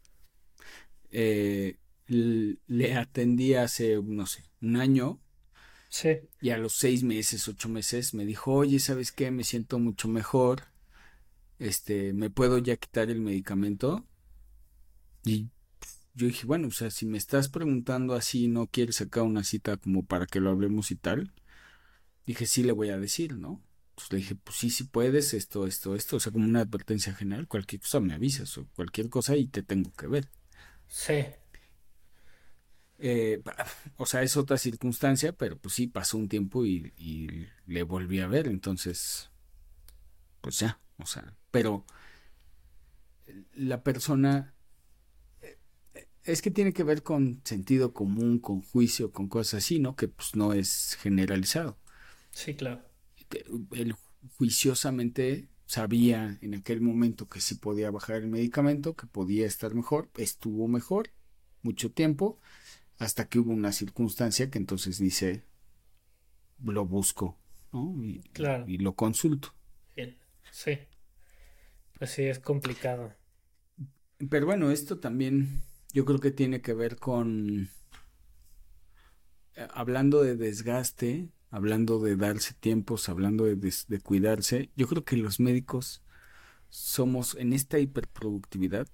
eh, le atendí hace, no sé, un año. Sí. Y a los seis meses, ocho meses, me dijo, oye, ¿sabes qué? Me siento mucho mejor este, ¿me puedo ya quitar el medicamento? Y yo dije, bueno, o sea, si me estás preguntando así, no quieres sacar una cita como para que lo hablemos y tal, dije, sí le voy a decir, ¿no? Entonces le dije, pues sí, sí puedes, esto, esto, esto, o sea, como una advertencia general, cualquier cosa me avisas o cualquier cosa y te tengo que ver. Sí. Eh, (laughs) o sea, es otra circunstancia, pero pues sí, pasó un tiempo y, y le volví a ver, entonces, pues ya, o sea, pero la persona es que tiene que ver con sentido común, con juicio, con cosas así, ¿no? Que pues no es generalizado. Sí, claro. Él juiciosamente sabía en aquel momento que sí podía bajar el medicamento, que podía estar mejor, estuvo mejor mucho tiempo, hasta que hubo una circunstancia que entonces dice, lo busco, ¿no? Y, claro. y lo consulto. Bien, sí. Así es complicado. Pero bueno, esto también yo creo que tiene que ver con, eh, hablando de desgaste, hablando de darse tiempos, hablando de, cuidarse, yo creo que los médicos somos en esta hiperproductividad,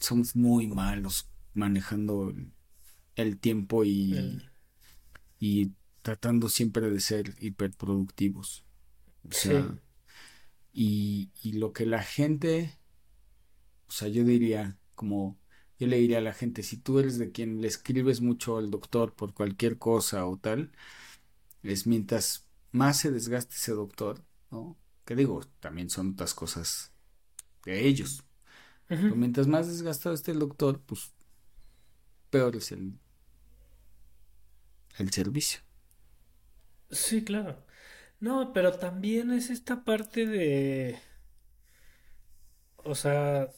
somos muy malos manejando el, tiempo y, y tratando siempre de ser hiperproductivos. O sea, y, y lo que la gente, o sea, yo diría, como yo le diría a la gente, si tú eres de quien le escribes mucho al doctor por cualquier cosa o tal, es mientras más se desgaste ese doctor, ¿no? Que digo, también son otras cosas de ellos. Pero mientras más desgastado esté el doctor, pues peor es el, el servicio. Sí, claro. No, pero también es esta parte de... O sea,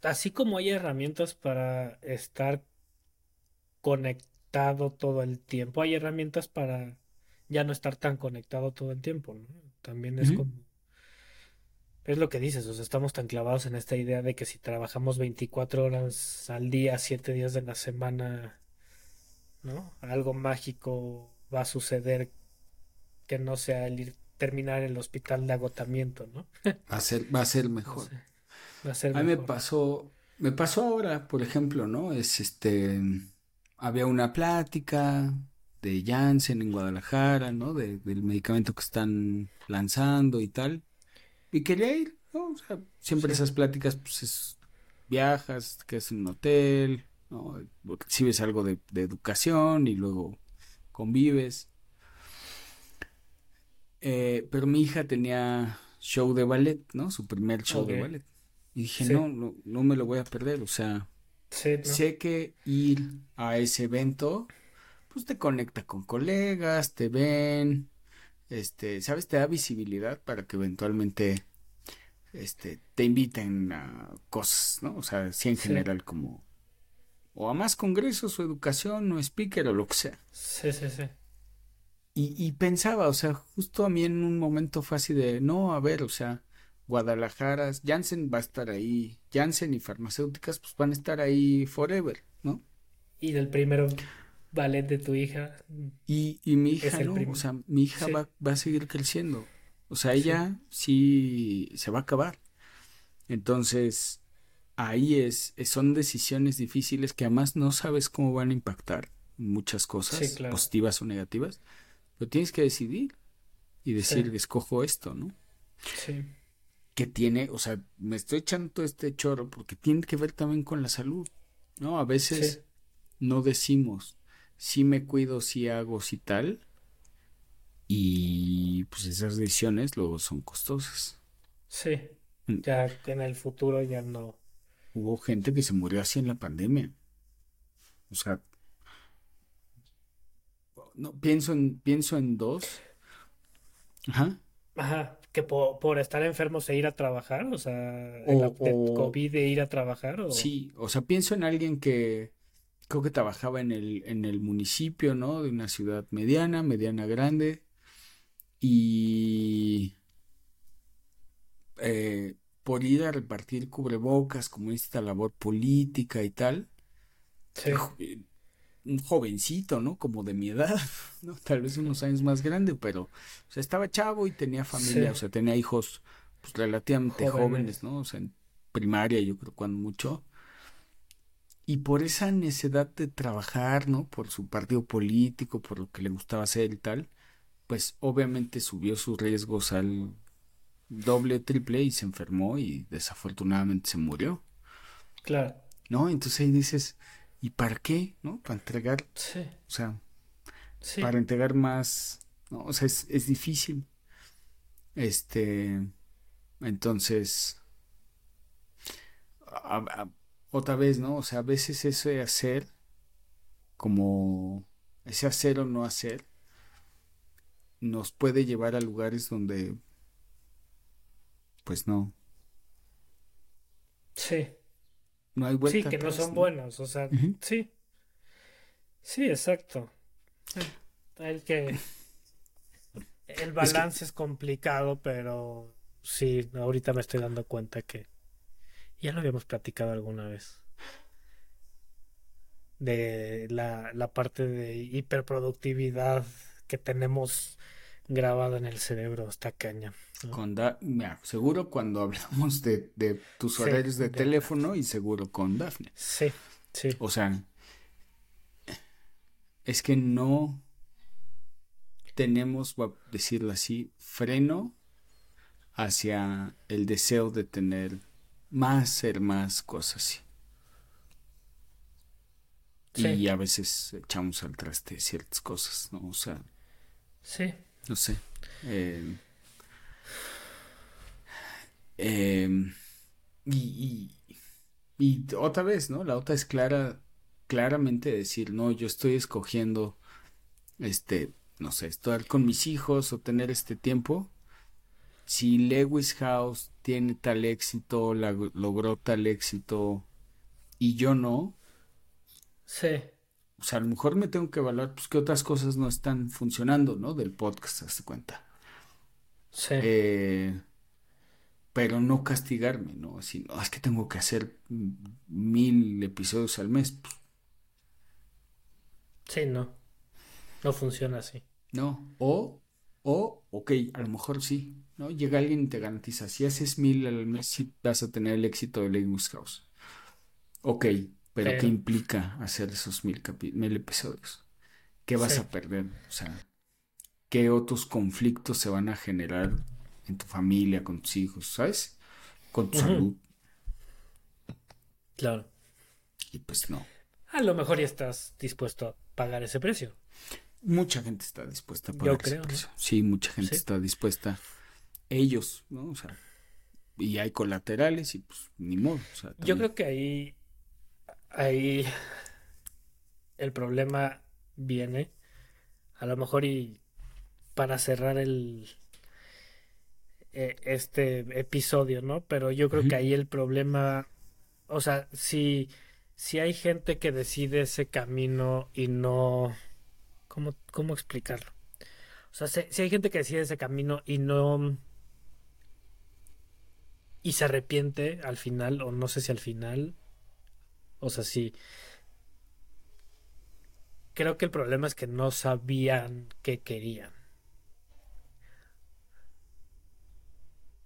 así como hay herramientas para estar conectado todo el tiempo, hay herramientas para ya no estar tan conectado todo el tiempo, ¿no? También es como... Es lo que dices, o sea, estamos tan clavados en esta idea de que si trabajamos 24 horas al día, 7 días de la semana, ¿no? Algo mágico va a suceder que no sea el ir terminar en el hospital de agotamiento, ¿no? (laughs) va a ser, va a ser mejor. va a ser a mí me pasó, me pasó ahora, por ejemplo, ¿no? Es este, había una plática de Janssen en Guadalajara, ¿no? De, del medicamento que están lanzando y tal. Y quería ir, ¿no? O sea, siempre esas pláticas, pues es, viajas, que es en un hotel, ¿no? Recibes algo de, de educación y luego convives. Eh, pero mi hija tenía show de ballet, ¿no? Su primer show de ballet. Y dije, no, no, no me lo voy a perder. O sea, sé que ir a ese evento, pues te conecta con colegas, te ven, este, ¿sabes? Te da visibilidad para que eventualmente este, te inviten a cosas, ¿no? O sea, sí en general como o a más congresos o educación o speaker o lo que sea. Sí, sí, sí. Y, y pensaba, o sea, justo a mí en un momento fue así de, no, a ver, o sea, Guadalajara, Janssen va a estar ahí, Janssen y farmacéuticas pues van a estar ahí forever, ¿no? Y del primero ballet de tu hija. Y, y mi hija, no, o sea, mi hija va, va, a seguir creciendo. O sea, ella sí. se va a acabar. Entonces, ahí es, son decisiones difíciles que además no sabes cómo van a impactar muchas cosas, positivas o negativas, pero tienes que decidir y decir, escojo esto, ¿no? Sí. Que tiene, o sea, me estoy echando este chorro porque tiene que ver también con la salud, ¿no? A veces no decimos, si me cuido, si hago, si tal, y pues esas decisiones luego son costosas. Sí, mm. ya en el futuro ya no. Hubo gente que se murió así en la pandemia. O sea, no pienso en pienso en dos. Ajá. Ajá, que por, estar enfermos e ir a trabajar, o sea, o, COVID de ir a trabajar o Sí, o sea, pienso en alguien que creo que trabajaba en el en el municipio, ¿no? De una ciudad mediana, mediana grande y eh, por ir a repartir cubrebocas, como esta labor política y tal. Eh, un jovencito, ¿no? Como de mi edad, (laughs) ¿no? Tal vez unos años más grande, pero, o sea, estaba chavo y tenía familia, o sea, tenía hijos pues, relativamente jóvenes. ¿no? O sea, en primaria, yo creo, cuando mucho. Y por esa necesidad de trabajar, ¿no? Por su partido político, por lo que le gustaba hacer y tal, pues obviamente subió sus riesgos al doble, triple y se enfermó y desafortunadamente se murió. Claro. ¿No? Entonces ahí dices, ¿y para qué? ¿No? Para entregar. Sí. O sea, para entregar más. ¿no? O sea, es, es difícil. Este. Entonces. otra vez, ¿no? O sea, a veces ese hacer, como ese hacer o no hacer, nos puede llevar a lugares donde pues no. Sí. No hay vuelta Sí, que no son buenos, o sea, sí. Sí, exacto. El que el balance es, complicado, pero sí, ahorita me estoy dando cuenta que ya lo habíamos platicado alguna vez. De la, la parte de hiperproductividad que tenemos grabado en el cerebro, está caña. Con seguro cuando hablamos de, tus horarios de, teléfono y seguro con Dafne. Sí, sí. O sea, es que no tenemos, voy a decirlo así, freno hacia el deseo de tener más, ser más, cosas así. Y a veces echamos al traste ciertas cosas, ¿no? O sea. Sí. No sé. Eh, em, y, y, otra vez, ¿no? La otra es clara, claramente decir, no, yo estoy escogiendo, este, no sé, estar con mis hijos o tener este tiempo. Si Lewis House tiene tal éxito, logró tal éxito y yo no. Sí o sea, a lo mejor me tengo que evaluar, pues, qué otras cosas no están funcionando, ¿no? Del podcast, hazte cuenta. Sí. Eh, pero no castigarme, ¿no? No, es que tengo que hacer mil episodios al mes. Sí, no. No funciona así. No. O, o, ok, a lo mejor sí, ¿no? Llega alguien y te garantiza, si haces mil al mes, sí vas a tener el éxito de Lewis House. Ok, pero, ¿qué implica hacer esos mil, mil episodios? ¿Qué vas a perder? O sea, ¿qué otros conflictos se van a generar en tu familia, con tus hijos, ¿sabes? Con tu salud. Claro. Y pues no. A lo mejor ya estás dispuesto a pagar ese precio. Mucha gente está dispuesta a pagar ese precio. Sí, mucha gente está dispuesta. Ellos, ¿no? O sea, y hay colaterales y pues ni modo. Yo creo que ahí ahí el problema viene, a lo mejor y para cerrar el eh, este episodio, ¿no? Pero yo creo que ahí el problema, o sea, si, si hay gente que decide ese camino y no, ¿cómo, cómo explicarlo? O sea, si, si hay gente que decide ese camino y no y se arrepiente al final, o no sé si al final, o sea, sí. Creo que el problema es que no sabían qué querían.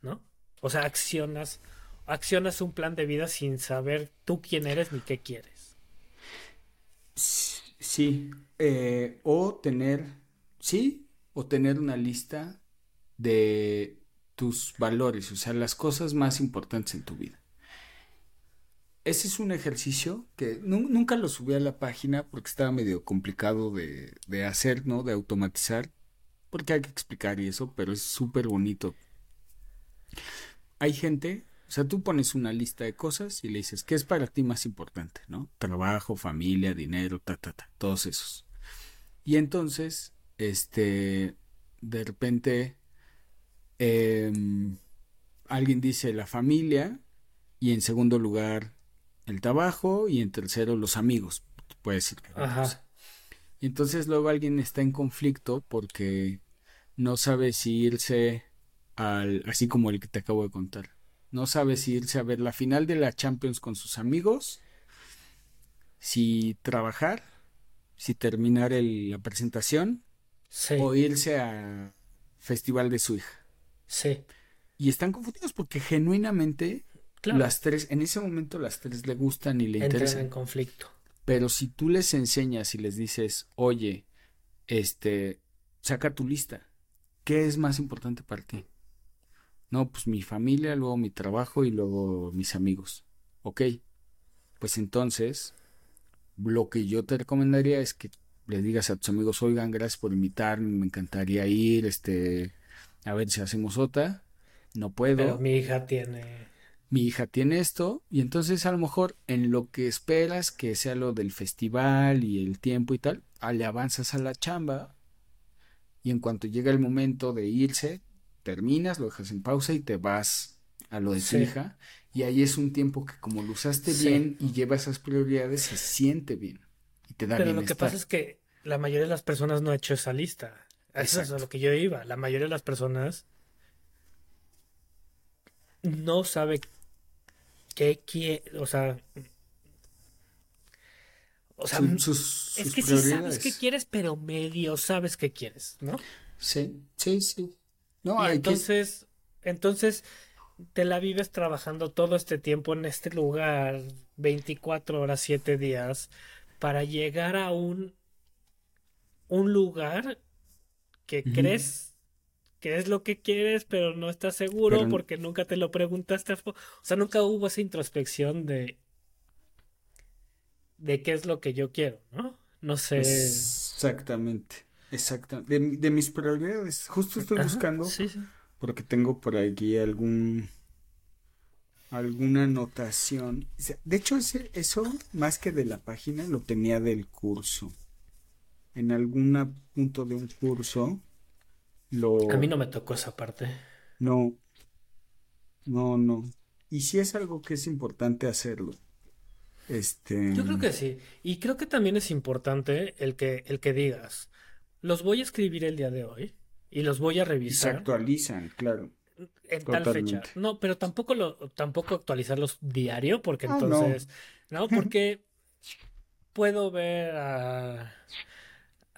¿No? O sea, accionas, accionas un plan de vida sin saber tú quién eres ni qué quieres. Sí, eh, o tener, sí, o tener una lista de tus valores, o sea, las cosas más importantes en tu vida. Ese es un ejercicio que nunca lo subí a la página porque estaba medio complicado de, de hacer, ¿no? De automatizar, porque hay que explicar y eso, pero es súper bonito. Hay gente, o sea, tú pones una lista de cosas y le dices, ¿qué es para ti más importante, ¿no? Trabajo, familia, dinero, ta, ta, ta, todos esos. Y entonces, este, de repente Em, alguien dice la familia y en segundo lugar el trabajo y en tercero los amigos. Puede decir. Ajá. Y entonces luego alguien está en conflicto porque no sabe si irse al, así como el que te acabo de contar. No sabe si irse a ver la final de la Champions con sus amigos, si trabajar, si terminar la presentación o irse al festival de su hija. Sí. Y están confundidos porque genuinamente las tres, en ese momento las tres le gustan y le Entran interesan. en conflicto. Pero si tú les enseñas y les dices, oye, este, saca tu lista. ¿Qué es más importante para ti? No, pues mi familia, luego mi trabajo y luego mis amigos. Ok. Pues entonces, lo que yo te recomendaría es que le digas a tus amigos, oigan, gracias por invitarme, me encantaría ir, este, a ver si hacemos otra, no puedo. Pero mi hija tiene... Mi hija tiene esto y entonces a lo mejor en lo que esperas que sea lo del festival y el tiempo y tal, ah, le avanzas a la chamba y en cuanto llega el momento de irse, terminas, lo dejas en pausa y te vas a lo de tu hija y ahí es un tiempo que como lo usaste bien y lleva esas prioridades se siente bien y te da Pero lo que pasa es que la mayoría de las personas no ha hecho esa lista. Eso es a lo que yo iba. La mayoría de las personas no sabe qué quiere, o sea, o sea, es que sí sabes qué quieres, pero medio sabes qué quieres, ¿no? Sí, sí, sí. No, entonces, entonces te la vives trabajando todo este tiempo en este lugar, 24 horas, 7 días, para llegar a un un lugar que crees que es lo que quieres, pero no estás seguro porque nunca te lo preguntaste. O sea, nunca hubo esa introspección de de qué es lo que yo quiero, ¿no? No sé. Exactamente, exactamente. De, mis prioridades, justo estoy buscando, porque tengo por aquí algún alguna anotación. De hecho, ese, eso, más que de la página, lo tenía del curso en algún punto de un curso lo... A mí no me tocó esa parte. No, no, no. Y si es algo que es importante hacerlo. Este... Yo creo que sí. Y creo que también es importante el que, el que digas, los voy a escribir el día de hoy y los voy a revisar. se actualizan, claro. En tal fecha. No, pero tampoco lo, tampoco actualizarlos diario, porque ah, entonces, (laughs) no, porque puedo ver a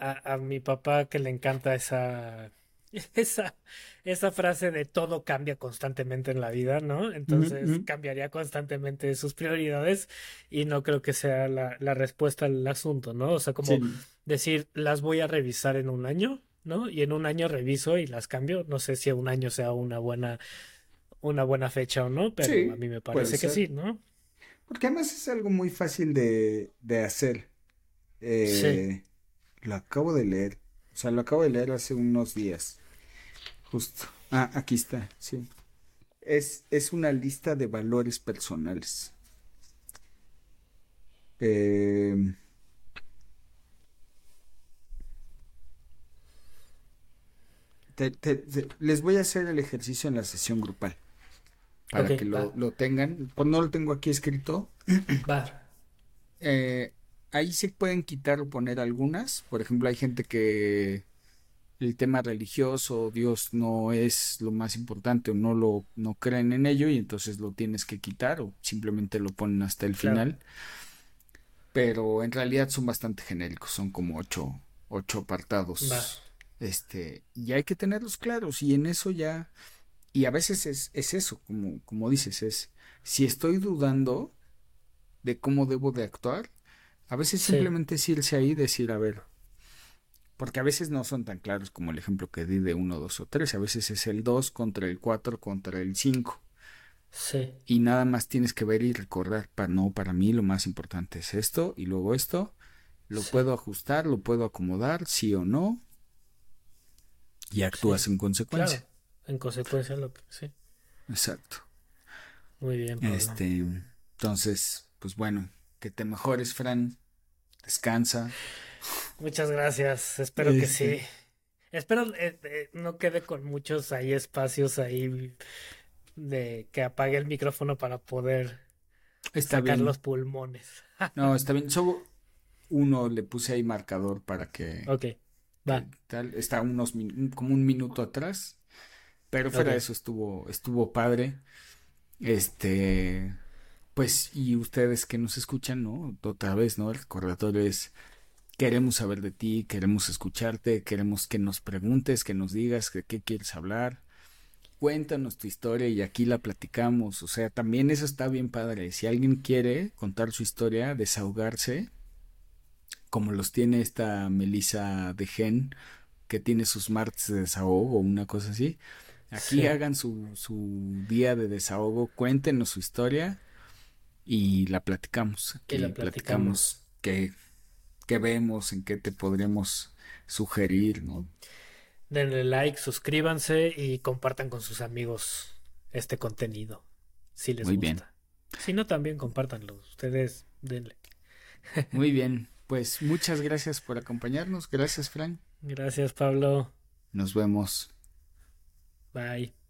a, mi papá que le encanta esa, (laughs) esa, esa frase de todo cambia constantemente en la vida, ¿no? Entonces cambiaría constantemente sus prioridades y no creo que sea la, la respuesta al asunto, ¿no? O sea, como decir, las voy a revisar en un año, ¿no? Y en un año reviso y las cambio. No sé si un año sea una buena, una buena fecha o no, pero a mí me parece que sí, ¿no? Porque además es algo muy fácil de, de hacer. Eh, lo acabo de leer. O sea, lo acabo de leer hace unos días. Justo. Ah, aquí está, sí. Es, es una lista de valores personales. Eh, les voy a hacer el ejercicio en la sesión grupal. Para que lo, lo, tengan. Pues no lo tengo aquí escrito. (clears throat) Va. Eh, ahí se pueden quitar o poner algunas. Por ejemplo, hay gente que el tema religioso, Dios no es lo más importante o no lo no creen en ello y entonces lo tienes que quitar o simplemente lo ponen hasta el final. Pero en realidad son bastante genéricos, son como ocho, ocho apartados. Este, y hay que tenerlos claros y en eso ya y a veces es, es eso, como, como dices, es si estoy dudando de cómo debo de actuar, a veces simplemente es irse ahí y decir, a ver, porque a veces no son tan claros como el ejemplo que di de 1, 2 o 3. A veces es el 2 contra el 4 contra el 5. Sí. Y nada más tienes que ver y recordar. Para, no, para mí lo más importante es esto y luego esto. Lo puedo ajustar, lo puedo acomodar, sí o no. Y actúas en consecuencia. Claro, en consecuencia lo que sí. Exacto. Muy bien. Este, entonces, pues bueno, que te mejores, Fran. Descansa. Muchas gracias, espero que sí. Espero eh, eh, no quede con muchos ahí espacios ahí de que apague el micrófono para poder sacar los pulmones. (laughs) no, está bien. Solo uno le puse ahí marcador para que. Ok, va. Tal, está unos como un minuto atrás. Pero fuera de eso estuvo, estuvo padre. Este, pues, y ustedes que nos escuchan, ¿no? Otra vez, ¿no? El recordatorio es Queremos saber de ti, queremos escucharte, queremos que nos preguntes, que nos digas de qué quieres hablar. Cuéntanos tu historia y aquí la platicamos. O sea, también eso está bien padre. Si alguien quiere contar su historia, desahogarse, como los tiene esta Melissa de Gen, que tiene sus martes de desahogo o una cosa así. Aquí hagan su, su día de desahogo, cuéntenos su historia y la platicamos. Aquí la platicamos, platicamos que qué vemos, en qué te podríamos sugerir, ¿no? Denle like, suscríbanse y compartan con sus amigos este contenido, si les Muy gusta. Bien. Si no, también compártanlo, ustedes denle. (laughs) Muy bien, pues muchas gracias por acompañarnos, gracias Frank. Gracias Pablo. Nos vemos. Bye.